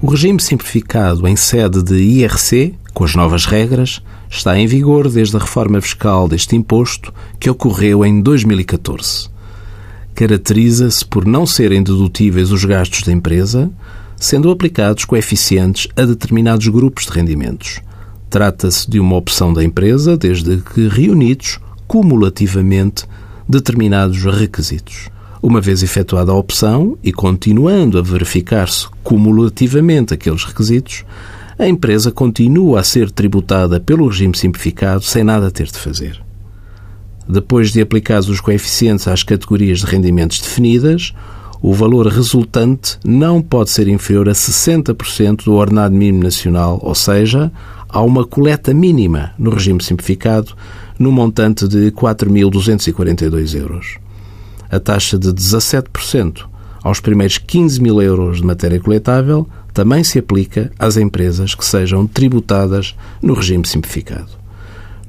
O regime simplificado em sede de IRC, com as novas regras, está em vigor desde a reforma fiscal deste imposto, que ocorreu em 2014. Caracteriza-se por não serem dedutíveis os gastos da empresa, sendo aplicados coeficientes a determinados grupos de rendimentos. Trata-se de uma opção da empresa, desde que reunidos cumulativamente determinados requisitos. Uma vez efetuada a opção e continuando a verificar-se cumulativamente aqueles requisitos, a empresa continua a ser tributada pelo regime simplificado sem nada ter de fazer. Depois de aplicados os coeficientes às categorias de rendimentos definidas, o valor resultante não pode ser inferior a 60% do ordenado mínimo nacional, ou seja, há uma coleta mínima no regime simplificado no montante de 4.242 euros a taxa de 17% aos primeiros 15 mil euros de matéria coletável também se aplica às empresas que sejam tributadas no regime simplificado.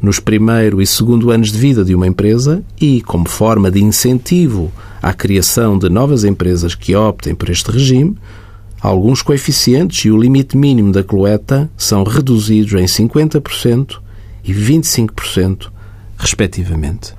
Nos primeiro e segundo anos de vida de uma empresa e como forma de incentivo à criação de novas empresas que optem por este regime, alguns coeficientes e o limite mínimo da coleta são reduzidos em 50% e 25%, respectivamente.